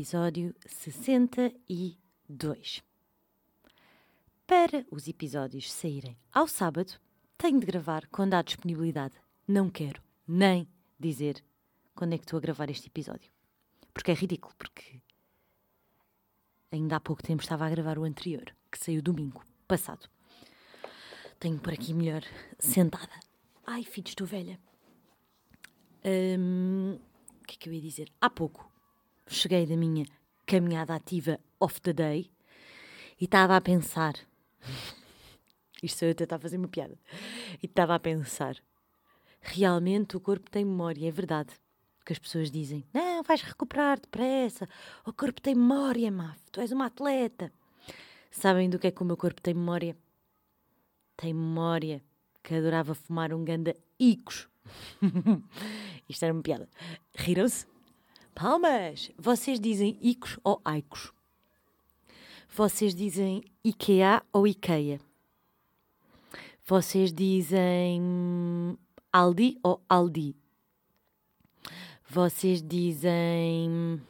Episódio 62. Para os episódios saírem ao sábado, tenho de gravar quando há disponibilidade. Não quero nem dizer quando é que estou a gravar este episódio. Porque é ridículo, porque ainda há pouco tempo estava a gravar o anterior, que saiu domingo passado. Tenho por aqui melhor sentada. Ai, filho, estou velha. Hum, o que é que eu ia dizer? Há pouco cheguei da minha caminhada ativa off the day e estava a pensar. Isto eu a tentar fazer uma piada. E estava a pensar. Realmente o corpo tem memória, é verdade. Que as pessoas dizem: Não, vais recuperar depressa. O corpo tem memória, Maf. Tu és uma atleta. Sabem do que é que o meu corpo tem memória? Tem memória que adorava fumar um ganda Icos. Isto era uma piada. Riram-se? Palmas! Vocês dizem Icos ou Aicos? Vocês dizem IKEA ou IKEA? Vocês dizem Aldi ou Aldi? Vocês dizem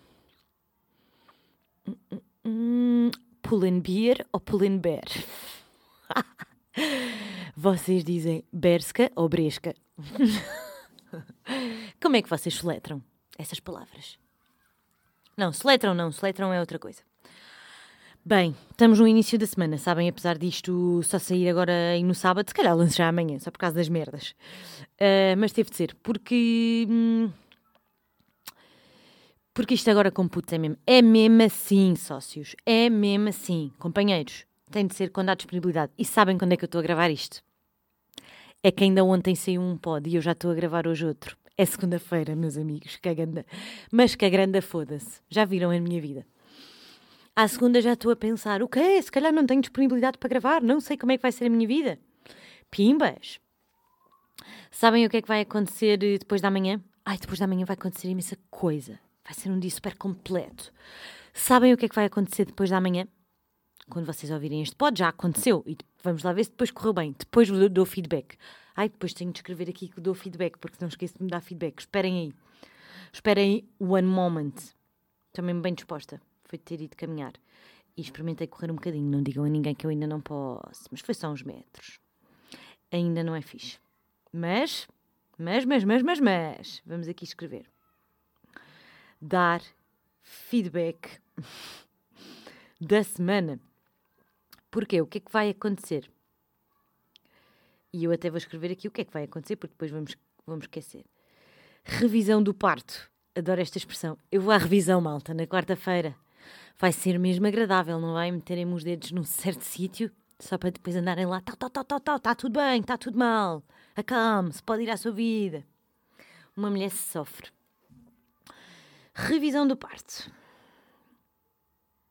Pull&Beer ou Pull&Bear? Vocês dizem Berska ou Bresca? Como é que vocês soletram essas palavras? Não, soletram não, soletram é outra coisa. Bem, estamos no início da semana, sabem? Apesar disto só sair agora e no sábado, se calhar lance já amanhã, só por causa das merdas. Uh, mas teve de ser, porque. Hum, porque isto agora com putos é mesmo. É mesmo assim, sócios. É mesmo assim. Companheiros, tem de ser quando há disponibilidade. E sabem quando é que eu estou a gravar isto? É que ainda ontem saiu um pod e eu já estou a gravar hoje outro. É segunda-feira, meus amigos. Que grande. Mas que a grande foda-se. Já viram a minha vida. À segunda já estou a pensar: o quê? Se calhar não tenho disponibilidade para gravar, não sei como é que vai ser a minha vida. Pimbas! Sabem o que é que vai acontecer eh, depois da manhã? Ai, depois da manhã vai acontecer imensa coisa. Vai ser um dia super completo. Sabem o que é que vai acontecer depois da manhã? Quando vocês ouvirem este pod, já aconteceu. E vamos lá ver se depois correu bem. Depois dou feedback. Ai, depois tenho de escrever aqui que dou feedback, porque não esqueço de me dar feedback. Esperem aí. Esperem aí one moment. Estou bem disposta foi ter ido caminhar. E experimentei correr um bocadinho. Não digam a ninguém que eu ainda não posso. Mas foi só uns metros. Ainda não é fixe. Mas, mas, mas, mas, mas, mas. Vamos aqui escrever. Dar feedback da semana. Porquê? O que é que vai acontecer? E eu até vou escrever aqui o que é que vai acontecer, porque depois vamos, vamos esquecer. Revisão do parto. Adoro esta expressão. Eu vou à revisão, malta, na quarta-feira vai ser mesmo agradável, não vai meterem os dedos num certo sítio só para depois andarem lá, tal, tal, tal, tal, tal, está tudo bem, está tudo mal, acalme-se, pode ir à sua vida. Uma mulher se sofre. Revisão do parto.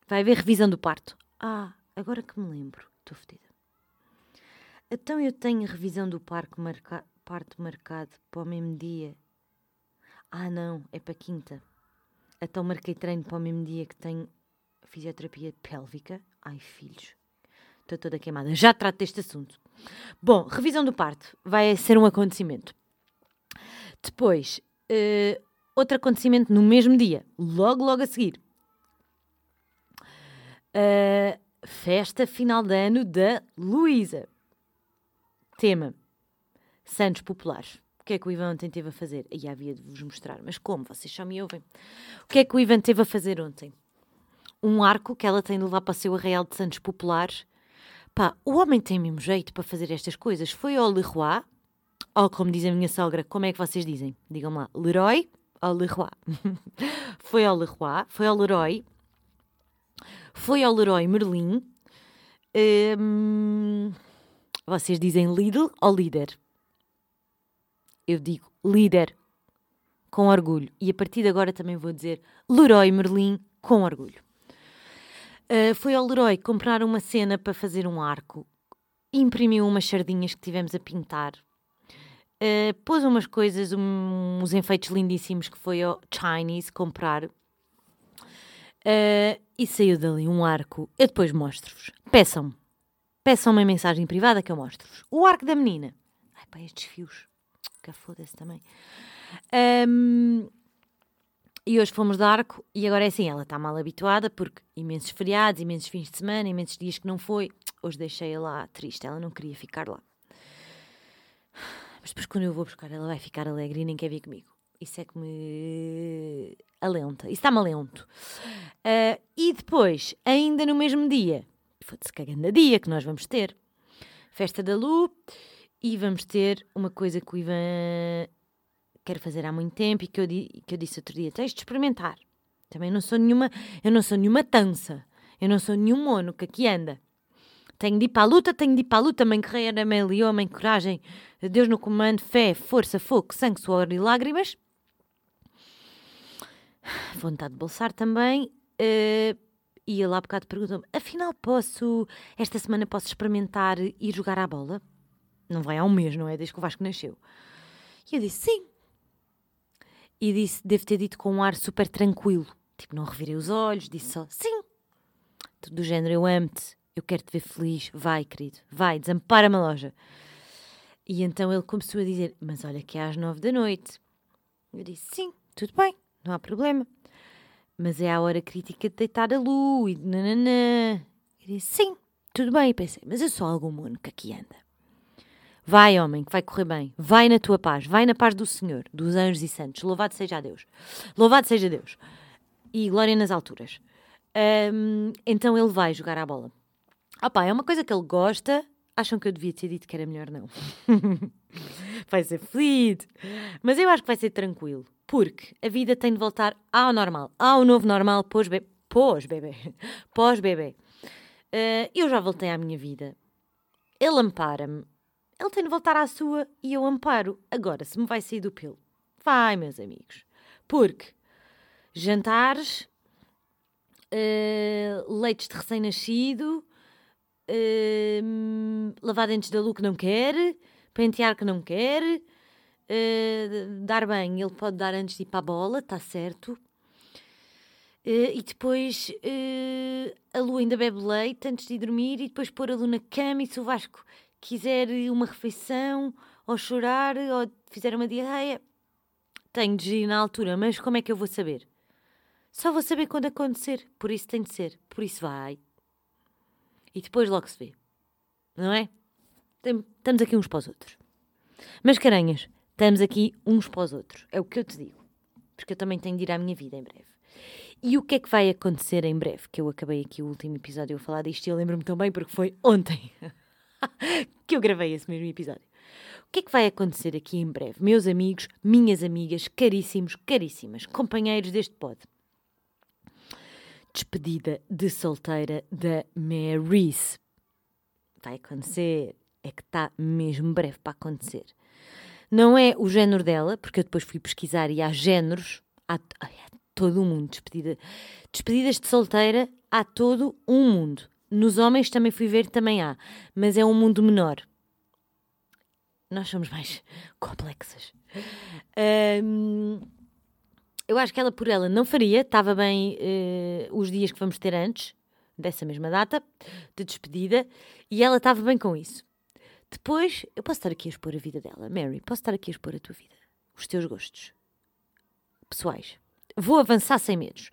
Vai haver revisão do parto. Ah, agora que me lembro, estou fedida. Então eu tenho revisão do parto, marca, parto marcado para o mesmo dia. Ah, não, é para quinta. Então marquei treino para o mesmo dia que tenho fisioterapia pélvica. Ai, filhos, estou toda queimada. Já trato deste assunto. Bom, revisão do parto vai ser um acontecimento. Depois, uh, outro acontecimento no mesmo dia, logo, logo a seguir. Uh, festa final de ano da Luísa. Tema: Santos Populares. O que é que o Ivan ontem teve a fazer? Aí havia de vos mostrar, mas como? Vocês só me ouvem. O que é que o Ivan teve a fazer ontem? um arco que ela tem de levar para o seu arraial de Santos Populares. Pá, o homem tem mesmo jeito para fazer estas coisas. Foi ao Leroy, ou como diz a minha sogra, como é que vocês dizem? Digam lá, Leroy ou Leroy? foi ao Leroy, foi ao Leroy, foi ao Leroy Merlin. Hum, vocês dizem Lidl ou líder? Eu digo líder com orgulho. E a partir de agora também vou dizer Leroy Merlin com orgulho. Uh, foi ao Leroy comprar uma cena para fazer um arco, imprimiu umas sardinhas que tivemos a pintar, uh, pôs umas coisas, um, uns enfeites lindíssimos que foi ao Chinese comprar uh, e saiu dali um arco. Eu depois mostro-vos. Peçam-me. Peçam uma mensagem privada que eu mostro-vos. O arco da menina. Ai pá, estes fios. Que foda-se também. Um, E hoje fomos de arco e agora é assim, ela está mal habituada porque imensos feriados, imensos fins de semana, imensos dias que não foi. Hoje deixei-a lá triste, ela não queria ficar lá. Mas depois quando eu vou buscar ela vai ficar alegre e nem quer vir comigo. Isso é que me alenta. Isso está-me alento. Uh, e depois, ainda no mesmo dia, foda-se cagando dia que nós vamos ter. Festa da Lu e vamos ter uma coisa que o Ivan quer fazer há muito tempo e que eu, que eu disse outro dia, tens de experimentar. Também não sou nenhuma, eu não sou nenhuma tança, eu não sou nenhum mono que aqui anda. Tenho de ir para a luta, tenho de ir para a luta, mãe guerreira, mãe leão, mãe coragem, Deus no comando, fé, força, fogo, sangue, suor e lágrimas. Vontade de bolsar também. Uh, e ele há bocado perguntou-me: afinal, posso, esta semana posso experimentar ir jogar à bola? Não vai há um mês, não é? Desde que o Vasco nasceu. E eu disse: sim. E disse: devo ter dito com um ar super tranquilo. Tipo, não revirei os olhos, disse só: sim. Tudo do género: eu amo-te, eu quero te ver feliz. Vai, querido, vai, desampara-me a loja. E então ele começou a dizer: Mas olha que é às nove da noite. Eu disse: Sim, tudo bem, não há problema mas é a hora crítica de deitar a luz e nananã. Eu disse, sim, tudo bem. E pensei, mas eu sou algum mono que aqui anda. Vai, homem, que vai correr bem. Vai na tua paz. Vai na paz do Senhor, dos anjos e santos. Louvado seja Deus. Louvado seja Deus. E glória nas alturas. Um, então ele vai jogar a bola. Opa, é uma coisa que ele gosta. Acham que eu devia ter dito que era melhor não. vai ser feliz. Mas eu acho que vai ser tranquilo porque a vida tem de voltar ao normal, ao novo normal pós-bebê. Pós-bebê. Pós-bebê. Uh, eu já voltei à minha vida. Ele ampara-me. Ele tem de voltar à sua e eu amparo. Agora, se me vai sair do pelo, vai, meus amigos. Porque jantares, uh, leites de recém-nascido, uh, lavar dentes da Lu que não quer, pentear que não quer, Uh, dar bem, ele pode dar antes de ir para a bola, está certo. Uh, e depois uh, a Lu ainda bebe leite antes de dormir e depois pôr a Lu na cama e se o Vasco quiser uma refeição ou chorar ou fizer uma diarreia, tenho de ir na altura, mas como é que eu vou saber? Só vou saber quando acontecer, por isso tem de ser, por isso vai. E depois logo se vê, não é? Estamos aqui uns para os outros. Mas caranhas, Estamos aqui uns para os outros. É o que eu te digo. Porque eu também tenho de ir à minha vida em breve. E o que é que vai acontecer em breve? Que eu acabei aqui o último episódio a falar disto e eu lembro-me tão bem porque foi ontem que eu gravei esse mesmo episódio. O que é que vai acontecer aqui em breve? Meus amigos, minhas amigas, caríssimos, caríssimas, companheiros deste pod. Despedida de solteira da Marys. Vai acontecer. É que está mesmo breve para acontecer. Não é o género dela, porque eu depois fui pesquisar e há géneros, há, há todo um mundo. Despedida, despedidas de solteira, há todo um mundo. Nos homens também fui ver, também há, mas é um mundo menor. Nós somos mais complexas. Um, eu acho que ela por ela não faria, estava bem uh, os dias que vamos ter antes, dessa mesma data, de despedida, e ela estava bem com isso. Depois, eu posso estar aqui a expor a vida dela. Mary, posso estar aqui a expor a tua vida. Os teus gostos. Pessoais. Vou avançar sem medos.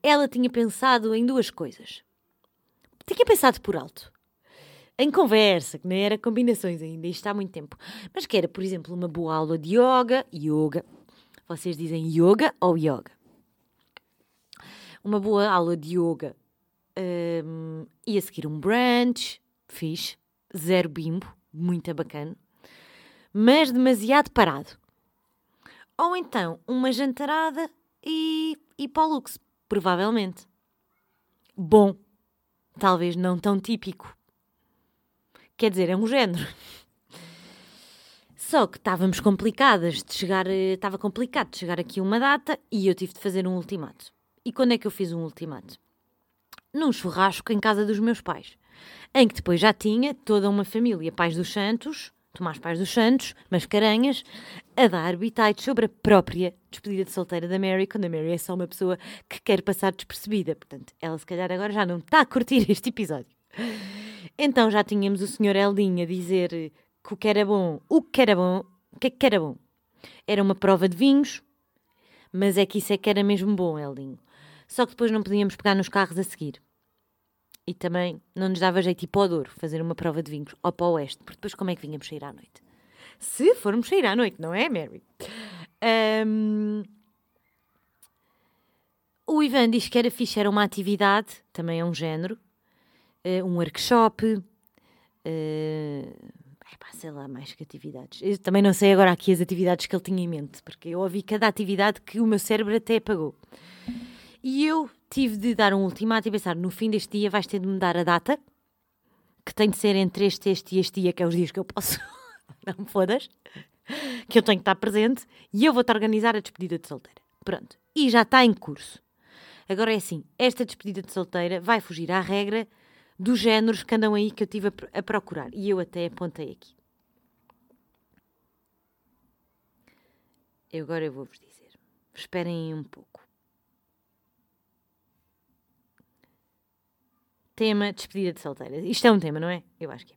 Ela tinha pensado em duas coisas. Tinha pensado por alto. Em conversa, que nem era combinações ainda, isto há muito tempo. Mas que era, por exemplo, uma boa aula de yoga. Yoga. Vocês dizem yoga ou yoga? Uma boa aula de yoga. Um, ia seguir um brunch. Fiz. Zero bimbo muito bacana, mas demasiado parado. Ou então uma jantarada e, e para provavelmente. Bom, talvez não tão típico. Quer dizer, é um género. Só que estávamos complicadas de chegar, eh, estava complicado de chegar aqui uma data e eu tive de fazer um ultimato. E quando é que eu fiz um ultimato? Num churrasco em casa dos meus pais em que depois já tinha toda uma família, pais dos santos, Tomás Pais dos Santos, Mascarenhas, a dar bitites sobre a própria despedida de solteira da Mary, quando a Mary é só uma pessoa que quer passar despercebida. Portanto, ela se calhar agora já não está a curtir este episódio. Então já tínhamos o senhor Eldinho a dizer que o que era bom, o que era bom, o que é que era bom? Era uma prova de vinhos, Mas é que isso é que era mesmo bom, Elinho. Só que depois não podíamos pegar nos carros a seguir. E também não nos dava jeito ir para o Douro fazer uma prova de vinhos ou para o Oeste, porque depois como é que vínhamos sair à noite? Se formos sair à noite, não é, Mary? Um... O Ivan diz que era fixe, era uma atividade, também é um género, uh, um workshop, uh, epá, sei lá, mais que atividades. Eu também não sei agora aqui as atividades que ele tinha em mente, porque eu ouvi cada atividade que o meu cérebro até apagou. E eu tive de dar um ultimato e pensar: no fim deste dia vais ter de me dar a data, que tem de ser entre este, este e este dia, que é os dias que eu posso. não me fodas. Que eu tenho que estar presente e eu vou-te organizar a despedida de solteira. Pronto. E já está em curso. Agora é assim: esta despedida de solteira vai fugir à regra dos géneros que andam aí que eu tive a, a procurar. E eu até apontei aqui. Eu agora eu vou-vos dizer. Esperem um pouco. Tema despedida de solteiras. Isto é um tema, não é? Eu acho que é.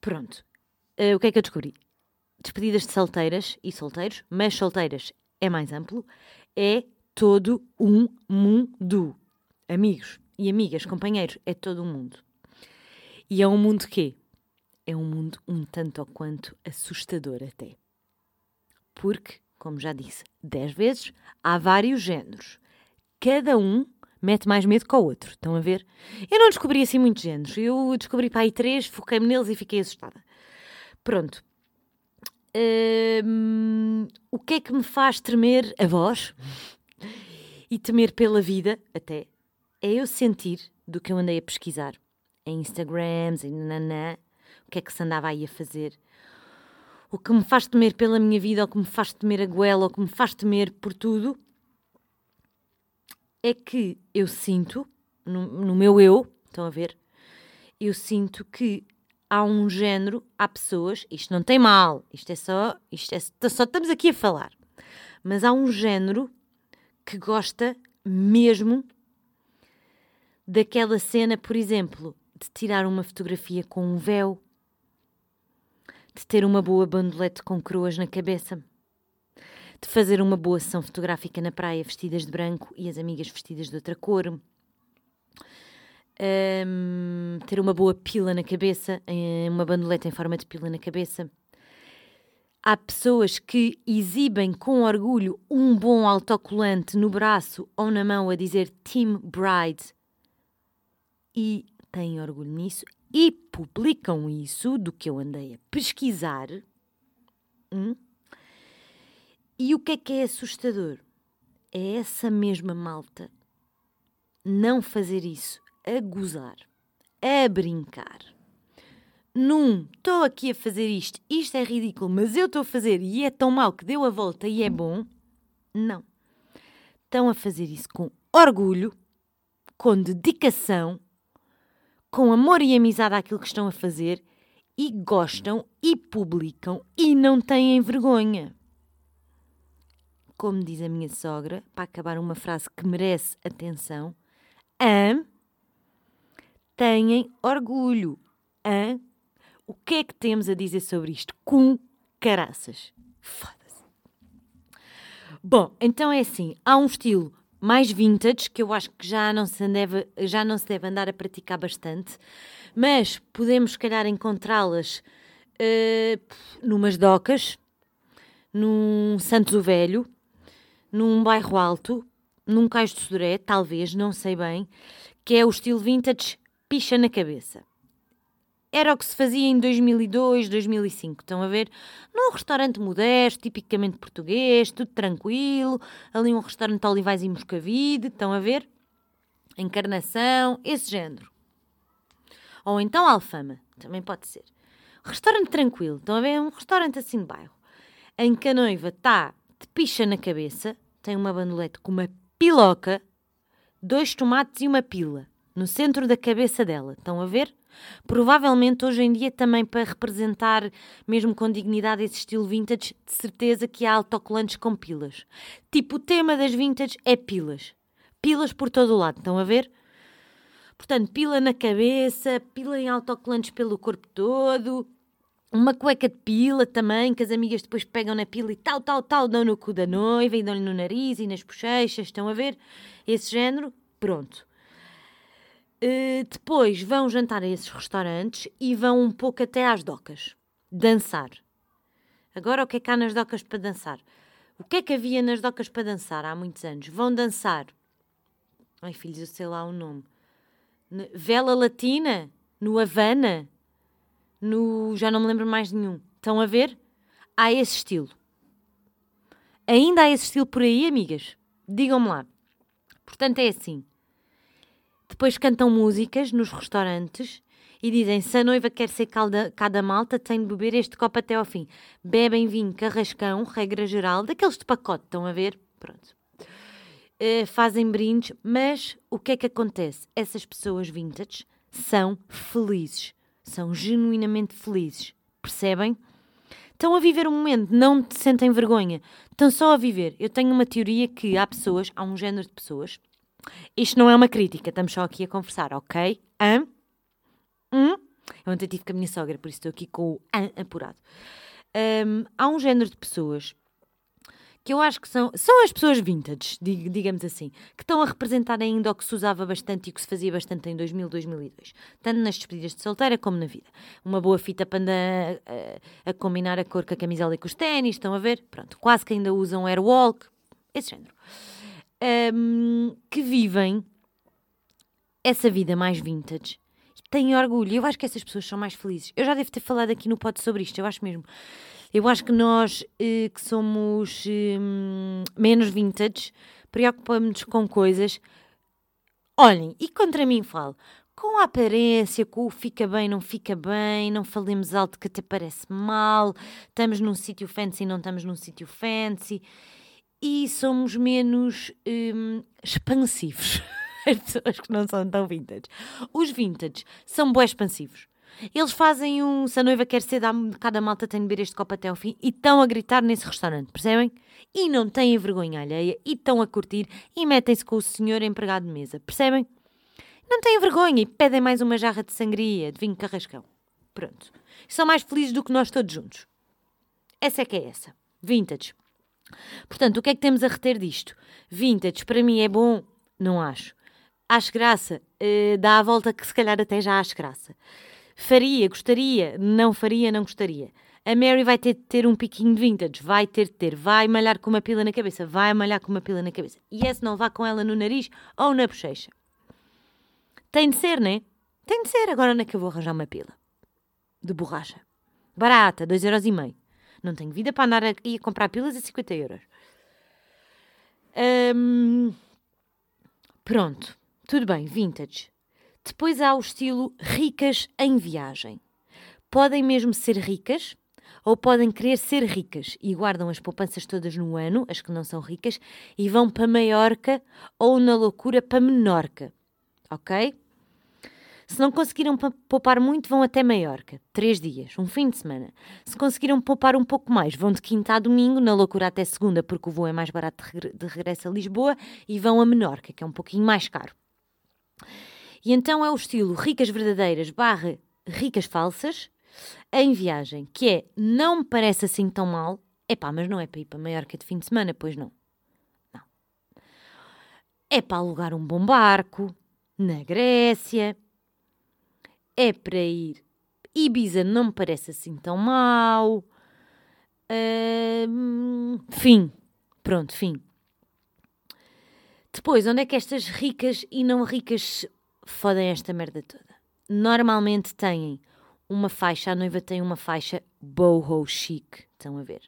Pronto. Uh, o que é que eu descobri? Despedidas de solteiras e solteiros, mas solteiras é mais amplo, é todo um mundo. Amigos e amigas, companheiros, é todo um mundo. E é um mundo que é um mundo um tanto ou quanto assustador até. Porque, como já disse dez vezes, há vários géneros. Cada um mete mais medo que o outro. Estão a ver? Eu não descobri assim muitos géneros. Eu descobri para aí três, foquei-me neles e fiquei assustada. Pronto. Hum, o que é que me faz tremer a voz e temer pela vida, até, é eu sentir do que eu andei a pesquisar em Instagrams e nanã, o que é que se andava aí a fazer. O que me faz temer pela minha vida, ou que me faz temer a goela, ou que me faz temer por tudo, é que eu sinto, no, no meu eu, estão a ver? Eu sinto que há um género, há pessoas, isto não tem mal, isto é só, isto é só estamos aqui a falar, mas há um género que gosta mesmo daquela cena, por exemplo, de tirar uma fotografia com um véu, de ter uma boa bandolete com coroas na cabeça de fazer uma boa sessão fotográfica na praia vestidas de branco e as amigas vestidas de outra cor. Um, ter uma boa pila na cabeça, uma bandoleta em forma de pila na cabeça. Há pessoas que exibem com orgulho um bom autocolante no braço ou na mão a dizer Team Bride e têm orgulho nisso e publicam isso do que eu andei a pesquisar. Hum? E o que é que é assustador? É essa mesma malta não fazer isso a gozar, a brincar. Num, estou aqui a fazer isto, isto é ridículo, mas eu estou a fazer e é tão mal que deu a volta e é bom. Não. Estão a fazer isso com orgulho, com dedicação, com amor e amizade àquilo que estão a fazer e gostam e publicam e não têm vergonha como diz a minha sogra, para acabar uma frase que merece atenção, Am, têm orgulho. Am, o que é que temos a dizer sobre isto? Com caraças. Foda-se. Bom, então é assim, há um estilo mais vintage que eu acho que já não se deve, já não se deve andar a praticar bastante, mas podemos, se calhar, encontrá-las uh, numas docas, num Santos o Velho, num bairro alto, num cais de Sodré, talvez, não sei bem, que é o estilo vintage picha na cabeça. Era o que se fazia em 2002, 2005, estão a ver? Num restaurante modesto, tipicamente português, tudo tranquilo, ali um restaurante Olivais e Moscavide, estão a ver? Encarnação, esse género. Ou então Alfama, também pode ser. Restaurante tranquilo, estão a ver? Um restaurante assim de bairro, em que a noiva está de picha na cabeça, tem uma bandolete com uma piloca, dois tomates e uma pila no centro da cabeça dela. Estão a ver? Provavelmente hoje em dia também para representar, mesmo com dignidade, esse estilo vintage, de certeza que há autocolantes com pilas. Tipo, o tema das vintage é pilas. Pilas por todo o lado, estão a ver? Portanto, pila na cabeça, pila em autocolantes pelo corpo todo, uma cueca de pila também, que as amigas depois pegam na pila e tal, tal, tal, dão no cu da noiva e dão-lhe no nariz e nas bochechas, estão a ver? Esse género, pronto. Uh, depois vão jantar a esses restaurantes e vão um pouco até às docas, dançar. Agora o que é que há nas docas para dançar? O que é que havia nas docas para dançar há muitos anos? Vão dançar. Ai filhos, eu sei lá o nome. Vela Latina? No Havana? no. já não me lembro mais nenhum. Estão a ver? Há esse estilo. Ainda há esse estilo por aí, amigas? Digam-me lá. Portanto, é assim. Depois cantam músicas nos restaurantes e dizem: se a noiva quer ser calda, cada malta, tem de beber este copo até ao fim. Bebem vinho carrascão, regra geral, daqueles de pacote, estão a ver? Pronto. Uh, fazem brindes, mas o que é que acontece? Essas pessoas vintage são felizes são genuinamente felizes. Percebem? Estão a viver um momento, não te sentem vergonha. Estão só a viver. Eu tenho uma teoria que há pessoas, há um género de pessoas. Isto não é uma crítica, estamos só aqui a conversar, ok? Hã? Hum? Eu ontem tive com a minha sogra, por isso estou aqui com o apurado. Um, há um género de pessoas que eu acho que são, são as pessoas vintage, digamos assim, que estão a representar ainda o que se usava bastante e que se fazia bastante em 2000, 2002, tanto nas despedidas de solteira como na vida. Uma boa fita para andar a, a combinar a cor com a camisola e com os ténis, estão a ver? Pronto, quase que ainda usam airwalk, esse género. Um, que vivem essa vida mais vintage têm orgulho. Eu acho que essas pessoas são mais felizes. Eu já devo ter falado aqui no pod sobre isto, eu acho mesmo. Eu acho que nós eh, que somos eh, menos vintage preocupamos-nos com coisas. Olhem, e contra mim falo, com a aparência, com o fica bem, não fica bem, não falemos alto que até parece mal, estamos num sítio fancy, não estamos num sítio fancy, e somos menos hum, expansivos. As pessoas que não são tão vintage. Os vintage são bem expansivos. Eles fazem um. Se a noiva quer ser, cada malta tem de beber este copo até ao fim e estão a gritar nesse restaurante, percebem? E não têm vergonha alheia e estão a curtir e metem-se com o senhor empregado de mesa, percebem? Não têm vergonha e pedem mais uma jarra de sangria, de vinho carrascão. Pronto. São mais felizes do que nós todos juntos. Essa é que é essa. Vintage. Portanto, o que é que temos a reter disto? Vintage, para mim, é bom? Não acho. Acho graça? Uh, dá a volta que se calhar até já acho graça. Faria, gostaria, não faria, não gostaria. A Mary vai ter de ter um piquinho de vintage, vai ter de ter, vai malhar com uma pila na cabeça, vai malhar com uma pila na cabeça. E esse não vá com ela no nariz ou na bochecha. Tem de ser, né? Tem de ser. Agora onde é que eu vou arranjar uma pila? De borracha. Barata, 2,5€. Não tenho vida para andar a, a comprar pilas a 50 euros. Hum, pronto. Tudo bem, vintage. Depois há o estilo ricas em viagem. Podem mesmo ser ricas ou podem querer ser ricas e guardam as poupanças todas no ano, as que não são ricas, e vão para Maiorca ou na loucura para Menorca. Ok? Se não conseguiram poupar muito, vão até Maiorca. Três dias, um fim de semana. Se conseguiram poupar um pouco mais, vão de quinta a domingo, na loucura até segunda, porque o voo é mais barato de regresso a Lisboa, e vão a Menorca, que é um pouquinho mais caro. E então é o estilo ricas verdadeiras barra ricas falsas em viagem, que é não me parece assim tão mal. Epá, mas não é para ir para Maiorca de fim de semana, pois não. Não. É para alugar um bom barco na Grécia. É para ir. Ibiza não me parece assim tão mal. Uh, fim. Pronto, fim. Depois, onde é que estas ricas e não ricas fodem esta merda toda. Normalmente têm uma faixa, a noiva tem uma faixa boho chic, estão a ver?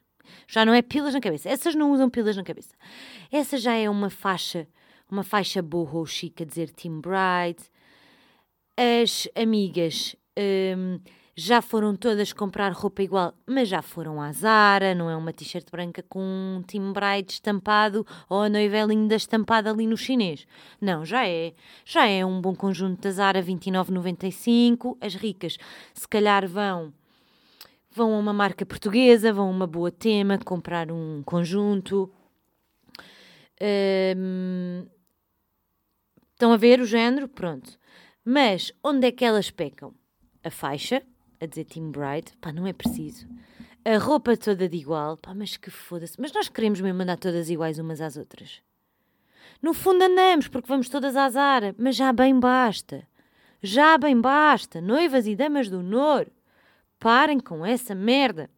Já não é pilas na cabeça, essas não usam pilas na cabeça. Essa já é uma faixa, uma faixa boho chic, a dizer Team Bride. As amigas hum, já foram todas comprar roupa igual, mas já foram à Zara, não é uma t-shirt branca com um Bright estampado ou a noiva é linda estampada ali no chinês. Não, já é. Já é um bom conjunto da Zara 29,95. As ricas, se calhar vão vão a uma marca portuguesa, vão a uma boa tema, comprar um conjunto. Um, estão a ver o género? Pronto. Mas onde é que elas pecam? A faixa, a dizer Team Bride, pá, não é preciso. A roupa toda de igual, pá, mas que foda-se. Mas nós queremos mesmo andar todas iguais umas às outras. No fundo andamos, porque vamos todas à Zara, mas já bem basta. Já bem basta, noivas e damas do honor. Parem com essa merda.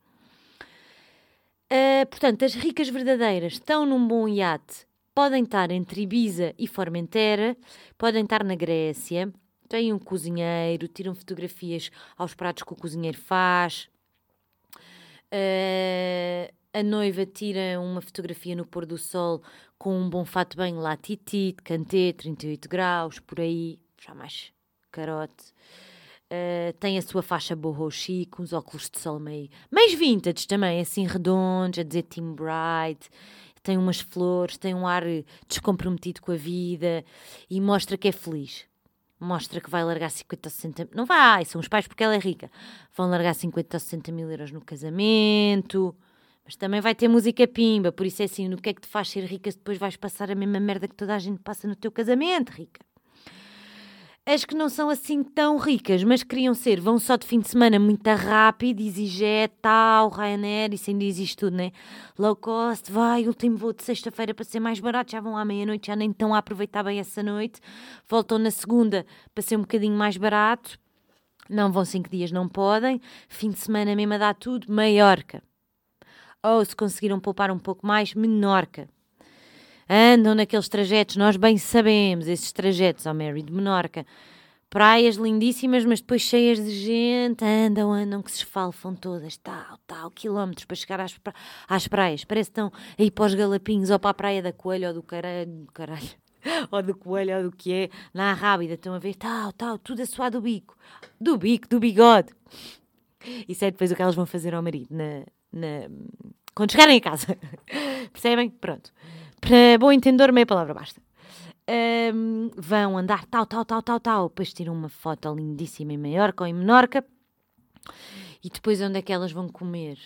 Uh, portanto, as ricas verdadeiras estão num bom iate, podem estar entre Ibiza e Formentera, podem estar na Grécia, têm um cozinheiro, tiram fotografias aos pratos que o cozinheiro faz. Uh, a noiva tira uma fotografia no pôr do sol com um bom fato bem latiti, de cantê, 38 graus, por aí, já mais carote. Uh, tem a sua faixa boho chic, uns óculos de sol meio, mais vintage também, assim redondos, a dizer Team Bright. Tem umas flores, tem um ar descomprometido com a vida e mostra que é feliz. Mostra que vai largar 50 ou 60 Não vai, são os pais porque ela é rica. Vão largar 50 ou 60 mil euros no casamento. Mas também vai ter música pimba, por isso é assim, no que é que te faz ser rica se depois vais passar a mesma merda que toda a gente passa no teu casamento, rica? As que não são assim tão ricas, mas queriam ser, vão só de fim de semana muito rápido, EasyJet, tal, Ryanair, isso ainda existe tudo, né? Low cost, vai, último voo de sexta-feira para ser mais barato, já vão à meia-noite, já nem estão a aproveitar bem essa noite, voltam na segunda para ser um bocadinho mais barato, não vão cinco dias, não podem, fim de semana mesmo a dar tudo, Maiorca. Ou se conseguiram poupar um pouco mais, Menorca. Andam naqueles trajetos, nós bem sabemos, esses trajetos, ao Mary, de Menorca. Praias lindíssimas, mas depois cheias de gente, andam, andam, que se esfalfam todas, tal, tal, quilómetros para chegar às, pra... às praias. Parece que estão aí para os galapinhos, ou para a praia da Coelho, ou do caralho, caralho, ou do Coelho, ou do que é, na Rábida, estão a ver, tal, tal, tudo a suar do bico. Do bico, do bigode. Isso é depois o que elas vão fazer ao marido, na, na, quando chegarem a casa. Percebem? Pronto. Para bom entendedor, meia palavra basta. Um, vão andar tal, tal, tal, tal, tal. Depois tiram uma foto lindíssima em Maiorca ou em Menorca. E depois onde é que elas vão comer?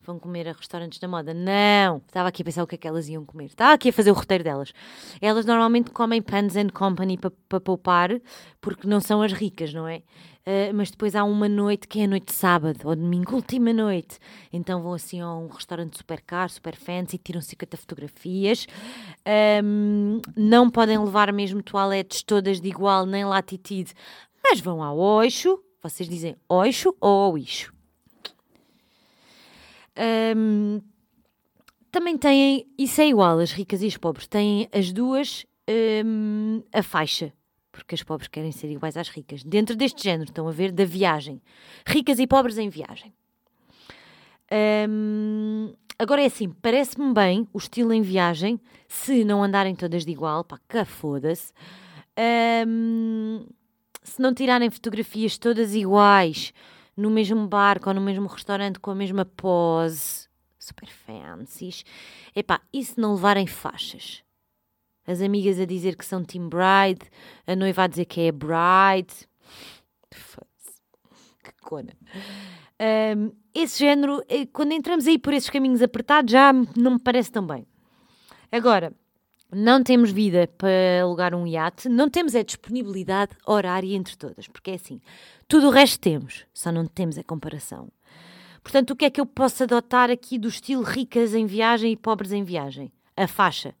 Vão comer a restaurantes da moda? Não! Estava aqui a pensar o que é que elas iam comer. Estava aqui a fazer o roteiro delas. Elas normalmente comem Pans and Company para pa poupar, porque não são as ricas, não é? Uh, mas depois há uma noite que é a noite de sábado ou domingo, última noite. Então vão assim a um restaurante super caro, super fancy, tiram 50 fotografias. Um, não podem levar mesmo toaletes todas de igual, nem latitude, mas vão ao Oixo. Vocês dizem Oixo ou Oixo? Um, também têm, isso é igual, as ricas e os pobres, têm as duas um, a faixa porque as pobres querem ser iguais às ricas. Dentro deste género, estão a ver, da viagem. Ricas e pobres em viagem. Um, agora é assim, parece-me bem o estilo em viagem, se não andarem todas de igual, pá, que foda-se. Um, se não tirarem fotografias todas iguais, no mesmo barco ou no mesmo restaurante com a mesma pose, super fancies. Epá, e se não levarem faixas? As amigas a dizer que são Team Bride, a noiva a dizer que é Bride. Que cona. Um, esse género, eh, quando entramos aí por esses caminhos apertados, já não me parece tão bem. Agora, não temos vida para alugar um iate, não temos a disponibilidade horária entre todas, porque é assim, tudo o resto temos, só não temos a comparação. Portanto, o que é que eu posso adotar aqui do estilo ricas em viagem e pobres em viagem? A faixa.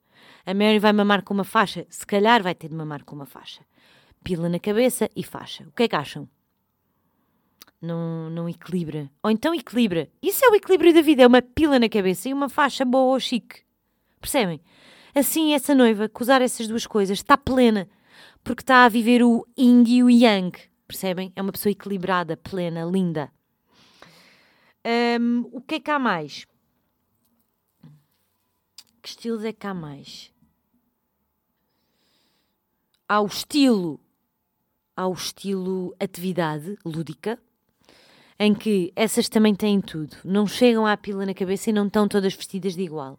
A Mary vai mamar com uma faixa? Se calhar vai ter de mamar com uma faixa. Pila na cabeça e faixa. O que é que acham? Não, não equilibra. Ou então equilibra. Isso é o equilíbrio da vida. É uma pila na cabeça e uma faixa boa ou chique. Percebem? Assim, essa noiva, que usar essas duas coisas, está plena. Porque está a viver o yin e o yang. Percebem? É uma pessoa equilibrada, plena, linda. Um, o que é que há mais? Que estilos é que há mais? Ao estilo ao estilo atividade lúdica, em que essas também têm tudo. Não chegam à pila na cabeça e não estão todas vestidas de igual.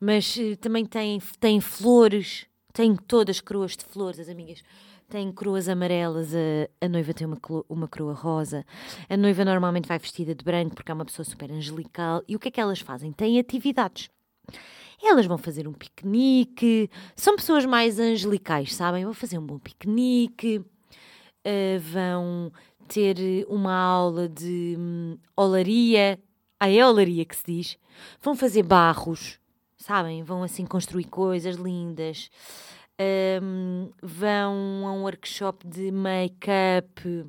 Mas uh, também têm, têm flores, têm todas coroas de flores, as amigas têm coroas amarelas, a, a noiva tem uma, uma coroa rosa. A noiva normalmente vai vestida de branco porque é uma pessoa super angelical. E o que é que elas fazem? Têm atividades elas vão fazer um piquenique, são pessoas mais angelicais, sabem? Vão fazer um bom piquenique, uh, vão ter uma aula de hum, olaria. Ah, é olaria que se diz. Vão fazer barros, sabem? Vão assim construir coisas lindas. Um, vão a um workshop de make-up.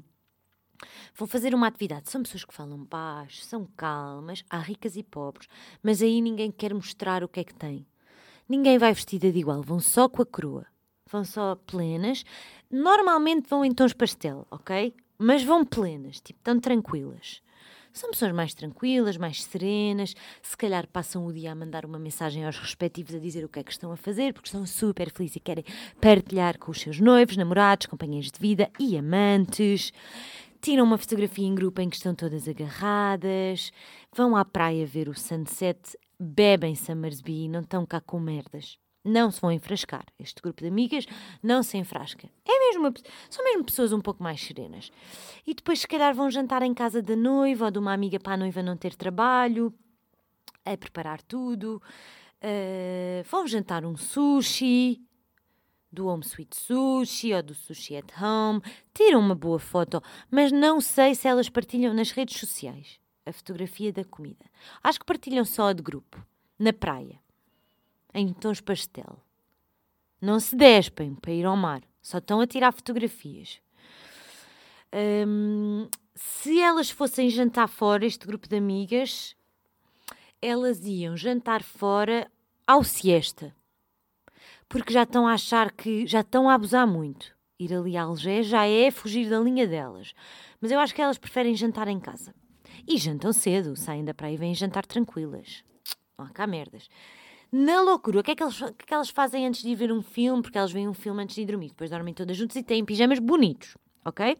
Vão fazer uma atividade. São pessoas que falam baixo, são calmas, há ricas e pobres, mas aí ninguém quer mostrar o que é que tem. Ninguém vai vestida de igual, vão só com a coroa. Vão só plenas. Normalmente vão em tons pastel, ok? Mas vão plenas, tipo, tão tranquilas. São pessoas mais tranquilas, mais serenas, se calhar passam o dia a mandar uma mensagem aos respectivos a dizer o que é que estão a fazer, porque estão super felizes e querem partilhar com os seus noivos, namorados, companheiros de vida e amantes. Tiram uma fotografia em grupo em que estão todas agarradas, vão à praia ver o sunset, bebem Summersby e não estão cá com merdas não se vão enfrascar. Este grupo de amigas não se enfrasca. É mesmo, são mesmo pessoas um pouco mais serenas. E depois, se calhar, vão jantar em casa da noiva ou de uma amiga para a noiva não ter trabalho, a preparar tudo. Uh, vão jantar um sushi do Home Sweet Sushi ou do Sushi at Home, tiram uma boa foto, mas não sei se elas partilham nas redes sociais a fotografia da comida. Acho que partilham só a de grupo, na praia em tons pastel. Não se despem para ir ao mar, só estão a tirar fotografias. Hum, se elas fossem jantar fora, este grupo de amigas, elas iam jantar fora ao siesta. Porque já estão a achar que já estão a abusar muito. Ir ali a Algés já é fugir da linha delas. Mas eu acho que elas preferem jantar em casa. E jantam cedo, saem da praia e vêm jantar tranquilas. Não há cá merdas na loucura. O que, é que, elas, o que é que elas fazem antes de ir ver um filme? Porque elas veem um filme antes de ir dormir. Depois dormem todas juntas e têm pijamas bonitos, ok?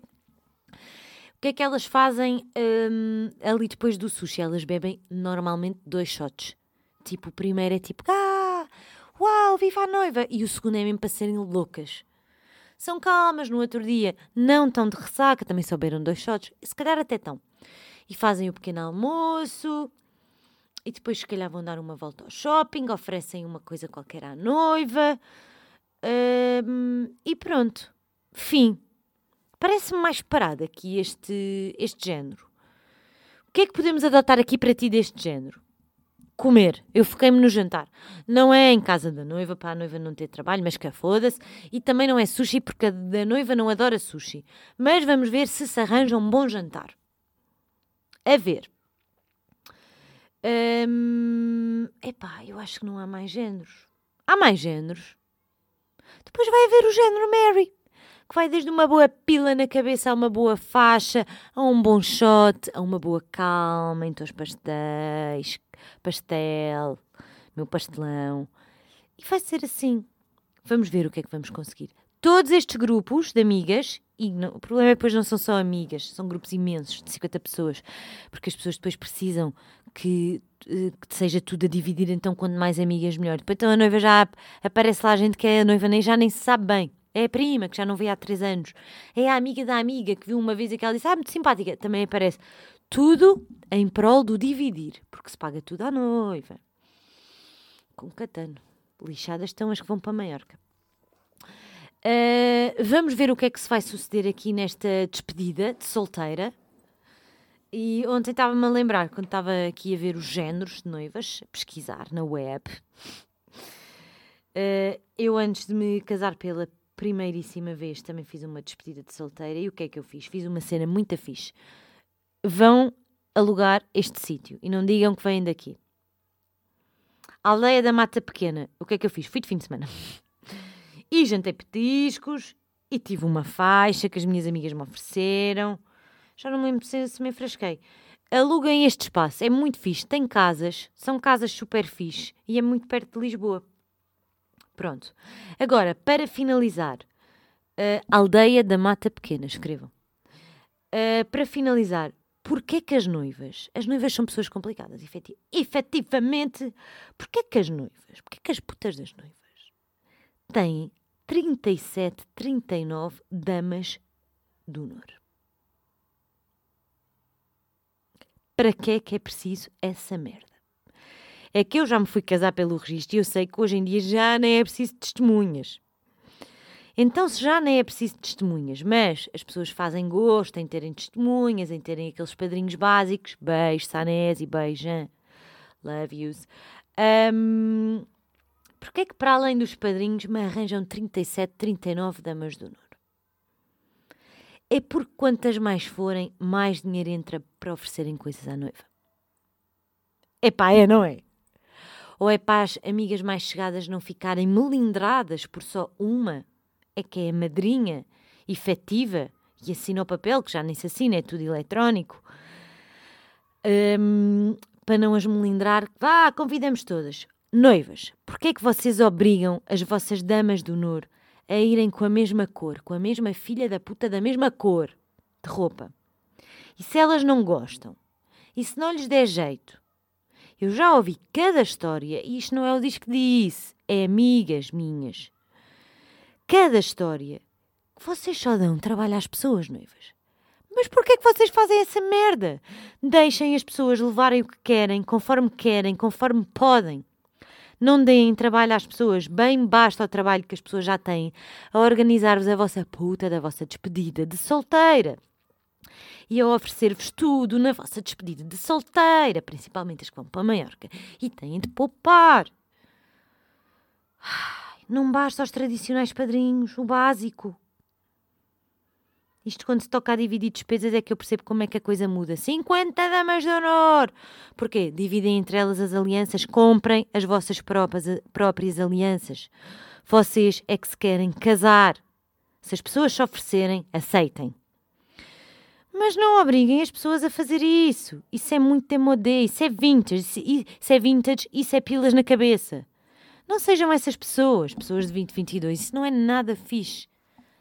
O que é que elas fazem um, ali depois do sushi? Elas bebem normalmente dois shots. Tipo, o primeiro é tipo, ah, uau, viva a noiva! E o segundo é mesmo para serem loucas. São calmas, no outro dia não estão de ressaca, também só beberam dois shots, se calhar até estão. E fazem o pequeno almoço, e depois, se calhar, vão dar uma volta ao shopping, oferecem uma coisa qualquer à noiva hum, e pronto. Fim. Parece-me mais parado aqui este, este género. O que é que podemos adotar aqui para ti deste género? Comer. Eu foquei-me no jantar. Não é em casa da noiva, para a noiva não ter trabalho, mas que foda-se. E também não é sushi, porque a da noiva não adora sushi. Mas vamos ver se se arranja um bom jantar. A ver. Hum, epá, eu acho que não há mais géneros. Há mais géneros. Depois vai haver o género Mary, que vai desde uma boa pila na cabeça a uma boa faixa, a um bom shot, a uma boa calma, então os pastéis, pastel, meu pastelão. E vai ser assim. Vamos ver o que é que vamos conseguir. Todos estes grupos de amigas, e não, o problema é que depois não são só amigas, são grupos imensos, de 50 pessoas, porque as pessoas depois precisam que, eh, que seja tudo a dividir, então quanto mais amigas melhor. Depois então a noiva já aparece lá a gente que é a noiva nem já nem se sabe bem. É a prima que já não vê há três anos. É a amiga da amiga que viu uma vez e que ela disse, ah, muito simpática. Também aparece. Tudo em prol do dividir, porque se paga tudo à noiva. Com catano. Lixadas estão as que vão para Maiorca. Uh, vamos ver o que é que se vai suceder aqui nesta despedida de solteira. E ontem estava-me a lembrar, quando estava aqui a ver os géneros de noivas, a pesquisar na web, uh, eu antes de me casar pela primeiríssima vez também fiz uma despedida de solteira e o que é que eu fiz? Fiz uma cena muito fixe. Vão alugar este sítio e não digam que vêm daqui. Aldeia da Mata Pequena. O que é que eu fiz? Fui de fim de semana. e jantei petiscos e tive uma faixa que as minhas amigas me ofereceram já não me lembro se me enfrasquei. Aluguem este espaço, é muito fixe. Tem casas, são casas super fixe e é muito perto de Lisboa. Pronto. Agora, para finalizar, uh, Aldeia da Mata Pequena, escrevam. Uh, para finalizar, porquê que as noivas, as noivas são pessoas complicadas, efetiv efetivamente, porquê que as noivas, porquê que as putas das noivas têm 37, 39 damas do honor? para que é que é preciso essa merda? É que eu já me fui casar pelo registro e eu sei que hoje em dia já nem é preciso testemunhas. Então, se já nem é preciso testemunhas, mas as pessoas fazem gosto em terem testemunhas, em terem aqueles padrinhos básicos, beijo, Sanés e hein? love yous. Um, Porquê é que para além dos padrinhos me arranjam 37, 39 damas do Nouro? É porque quantas mais forem, mais dinheiro entra para oferecerem coisas à noiva. É pá, é, não é? Ou é para as amigas mais chegadas não ficarem melindradas por só uma é que é a madrinha efetiva e assina o papel, que já nem se assina, é tudo eletrónico. Um, para não as melindrar, vá, convidamos todas. Noivas, porquê é que vocês obrigam as vossas damas do Nur a irem com a mesma cor, com a mesma filha da puta da mesma cor de roupa? E se elas não gostam? E se não lhes der jeito? Eu já ouvi cada história, e isto não é o disco que disse, é amigas minhas cada história que vocês só dão trabalho às pessoas noivas. Mas porquê é que vocês fazem essa merda? Deixem as pessoas levarem o que querem, conforme querem, conforme podem. Não deem trabalho às pessoas, bem basta o trabalho que as pessoas já têm a organizar-vos a vossa puta da vossa despedida de solteira. E a oferecer-vos tudo na vossa despedida de solteira, principalmente as que vão para Maiorca. E têm de poupar. Não basta aos tradicionais padrinhos, o básico. Isto quando se toca a dividir despesas é que eu percebo como é que a coisa muda. 50 damas de honor! Porquê? Dividem entre elas as alianças, comprem as vossas próprias, próprias alianças. Vocês é que se querem casar. Se as pessoas se oferecerem, aceitem. Mas não obriguem as pessoas a fazer isso. Isso é muito demodé, isso é vintage, isso é vintage, isso é pilas na cabeça. Não sejam essas pessoas, pessoas de 2022. Isso não é nada fixe.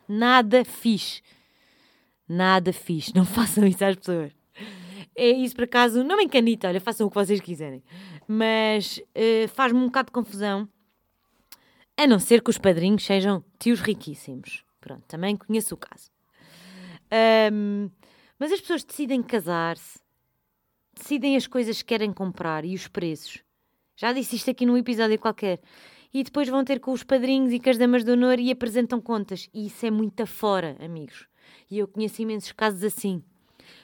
Nada fixe. Nada fixe. Não façam isso às pessoas. É isso, por acaso, não me encanita, olha, façam o que vocês quiserem. Mas uh, faz-me um bocado de confusão. A não ser que os padrinhos sejam tios riquíssimos. Pronto, também conheço o caso. Um, mas as pessoas decidem casar-se, decidem as coisas que querem comprar e os preços. Já disse isto aqui num episódio qualquer. E depois vão ter com os padrinhos e com as damas de honor e apresentam contas. E isso é muito afora, amigos. E eu conheço imensos casos assim.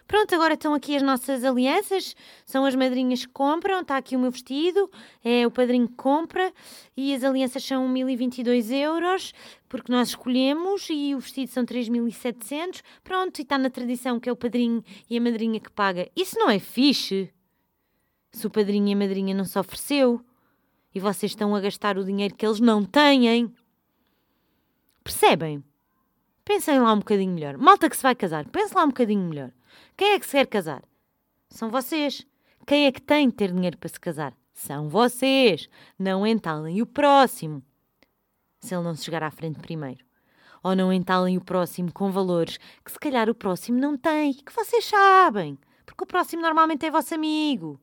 Pronto, agora estão aqui as nossas alianças, são as madrinhas que compram, está aqui o meu vestido, é o padrinho que compra e as alianças são 1022 euros, porque nós escolhemos e o vestido são 3700. Pronto, e está na tradição que é o padrinho e a madrinha que paga. Isso não é fixe? se o padrinho e a madrinha não se ofereceu e vocês estão a gastar o dinheiro que eles não têm. Percebem? Pensem lá um bocadinho melhor. Malta que se vai casar, pensem lá um bocadinho melhor. Quem é que se quer casar? São vocês. Quem é que tem de ter dinheiro para se casar? São vocês. Não entalem o próximo. Se ele não se chegar à frente primeiro. Ou não entalem o próximo com valores que se calhar o próximo não tem, que vocês sabem. Porque o próximo normalmente é vosso amigo.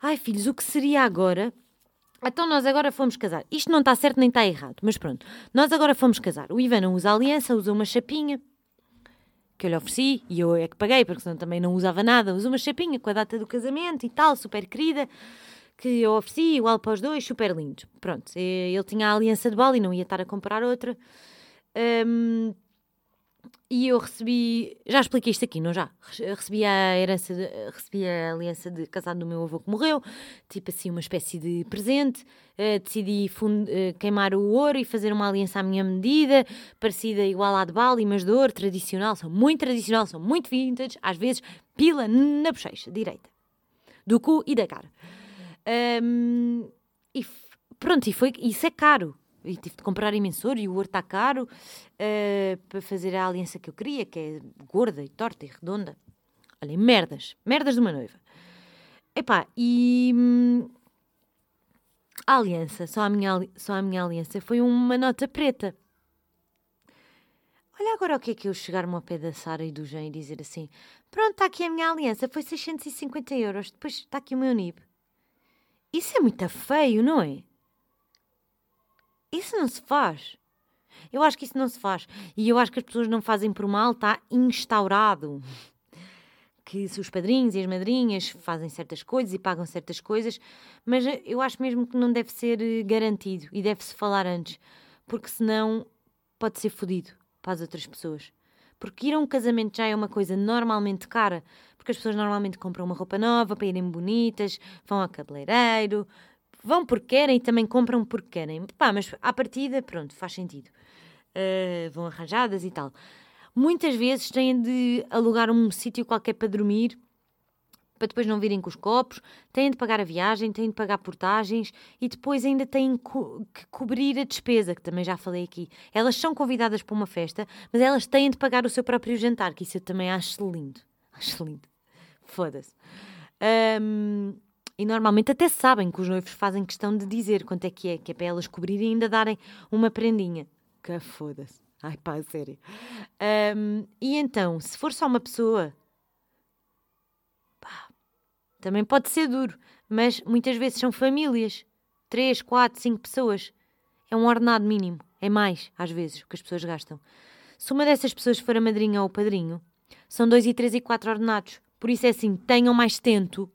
Ai, filhos, o que seria agora? Então nós agora fomos casar. Isto não está certo nem está errado, mas pronto. Nós agora fomos casar. O Ivan não usa aliança, usa uma chapinha que eu lhe ofereci e eu é que paguei, porque senão também não usava nada. Usa uma chapinha com a data do casamento e tal, super querida, que eu ofereci, igual para os dois, super lindo. Pronto, ele tinha a aliança de bola e não ia estar a comprar outra. Um, e eu recebi, já expliquei isto aqui, não já? Recebi a herança, de, recebi a aliança de casado do meu avô que morreu, tipo assim, uma espécie de presente. Uh, decidi fund, uh, queimar o ouro e fazer uma aliança à minha medida, parecida igual à de Bali, mas de ouro, tradicional. São muito tradicional, são muito vintage, às vezes pila na bochecha direita, do cu e da cara. Um, e pronto, e foi, isso é caro e tive de comprar imensor e o ouro está caro uh, para fazer a aliança que eu queria, que é gorda e torta e redonda. Olhem, merdas, merdas de uma noiva. Epá, e hum, a aliança, só a, minha, só a minha aliança foi uma nota preta. Olha agora o que é que eu chegar-me ao pé da Sara e do Jean e dizer assim: Pronto, está aqui a minha aliança, foi 650 euros, depois está aqui o meu NIB. Isso é muito feio, não é? Isso não se faz. Eu acho que isso não se faz. E eu acho que as pessoas não fazem por mal, está instaurado. Que se os padrinhos e as madrinhas fazem certas coisas e pagam certas coisas, mas eu acho mesmo que não deve ser eh, garantido e deve-se falar antes, porque senão pode ser fodido para as outras pessoas. Porque ir a um casamento já é uma coisa normalmente cara, porque as pessoas normalmente compram uma roupa nova para irem bonitas, vão ao cabeleireiro, vão porque querem e também compram porque querem. Pá, mas à partida, pronto, faz sentido. Uh, vão arranjadas e tal. Muitas vezes têm de alugar um sítio qualquer para dormir para depois não virem com os copos, têm de pagar a viagem, têm de pagar portagens e depois ainda têm co que cobrir a despesa, que também já falei aqui. Elas são convidadas para uma festa, mas elas têm de pagar o seu próprio jantar, que isso eu também acho lindo. Acho lindo. Foda-se. Um, e normalmente até sabem que os noivos fazem questão de dizer quanto é que é, que é para elas cobrirem e ainda darem uma prendinha. Que foda-se. Ai pá, sério. Um, e então, se for só uma pessoa, também pode ser duro, mas muitas vezes são famílias. Três, quatro, cinco pessoas. É um ordenado mínimo. É mais, às vezes, o que as pessoas gastam. Se uma dessas pessoas for a madrinha ou o padrinho, são dois e três e quatro ordenados. Por isso é assim, tenham mais tento.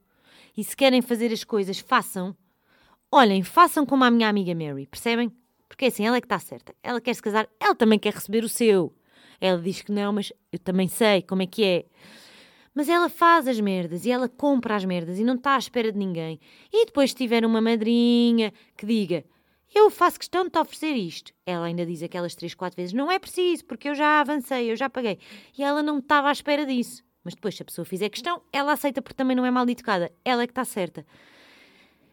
E se querem fazer as coisas, façam. Olhem, façam como a minha amiga Mary, percebem? Porque é assim, ela é que está certa. Ela quer se casar, ela também quer receber o seu. Ela diz que não, mas eu também sei como é que é. Mas ela faz as merdas e ela compra as merdas e não está à espera de ninguém. E depois, se tiver uma madrinha que diga: Eu faço questão de te oferecer isto, ela ainda diz aquelas três, quatro vezes: Não é preciso, porque eu já avancei, eu já paguei. E ela não estava à espera disso. Mas depois, se a pessoa fizer questão, ela aceita porque também não é mal educada. Ela é que está certa.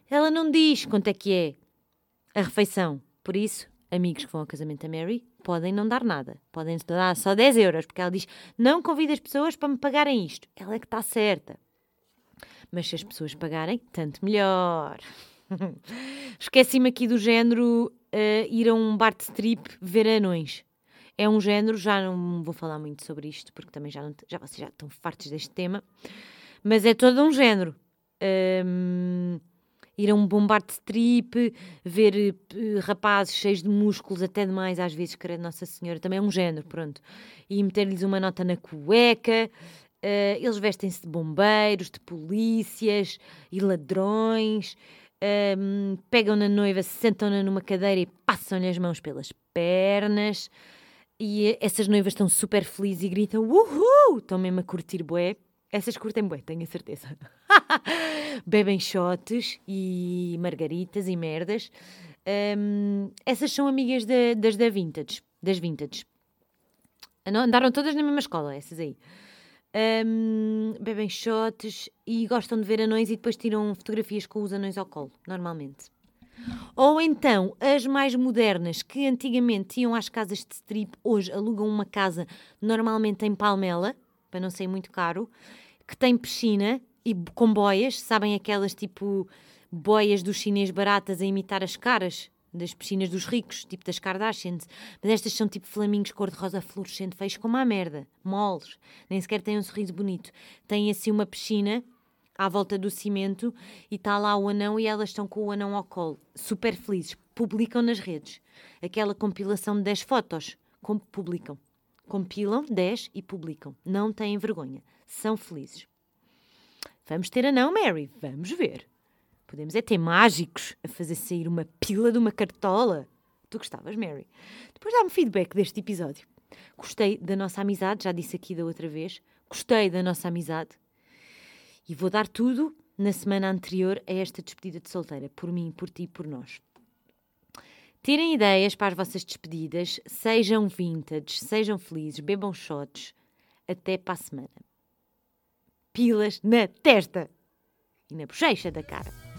Ela não diz quanto é que é a refeição. Por isso, amigos que vão ao casamento da Mary podem não dar nada. Podem dar só 10 euros, porque ela diz: não convida as pessoas para me pagarem isto. Ela é que está certa. Mas se as pessoas pagarem, tanto melhor. Esqueci-me aqui do género uh, ir a um bar de strip ver anões. É um género, já não vou falar muito sobre isto, porque também já, não, já vocês já estão fartos deste tema, mas é todo um género. Um, ir a um bombar de strip, ver uh, rapazes cheios de músculos, até demais, às vezes, credo Nossa Senhora, também é um género, pronto. E meter-lhes uma nota na cueca. Uh, eles vestem-se de bombeiros, de polícias e ladrões. Um, pegam na noiva, sentam-na numa cadeira e passam-lhe as mãos pelas pernas. E essas noivas estão super felizes e gritam: Uhul! Estão mesmo a curtir bué. Essas curtem bué, tenho a certeza. Bebem shots e margaritas e merdas. Um, essas são amigas de, das da Vintage. Das Vintage. Andaram todas na mesma escola, essas aí. Um, bebem shots e gostam de ver anões e depois tiram fotografias com os anões ao colo, normalmente. Ou então, as mais modernas, que antigamente iam às casas de strip, hoje alugam uma casa, normalmente em Palmela, para não ser muito caro, que tem piscina e com boias, sabem aquelas tipo boias dos chinês baratas a imitar as caras das piscinas dos ricos, tipo das Kardashians, mas estas são tipo flamingos cor-de-rosa fluorescente, feios como a merda, moles, nem sequer têm um sorriso bonito. Têm assim uma piscina à volta do cimento e está lá o anão e elas estão com o anão ao colo, super felizes. Publicam nas redes aquela compilação de 10 fotos, como publicam. Compilam 10 e publicam. Não têm vergonha. São felizes. Vamos ter anão, Mary. Vamos ver. Podemos é ter mágicos a fazer sair uma pila de uma cartola. Tu gostavas, Mary? Depois dá-me feedback deste episódio. Gostei da nossa amizade, já disse aqui da outra vez. Gostei da nossa amizade. E vou dar tudo na semana anterior a esta despedida de solteira, por mim, por ti por nós. Tirem ideias para as vossas despedidas, sejam vintage, sejam felizes, bebam shots. Até para a semana. Pilas na testa e na bochecha da cara.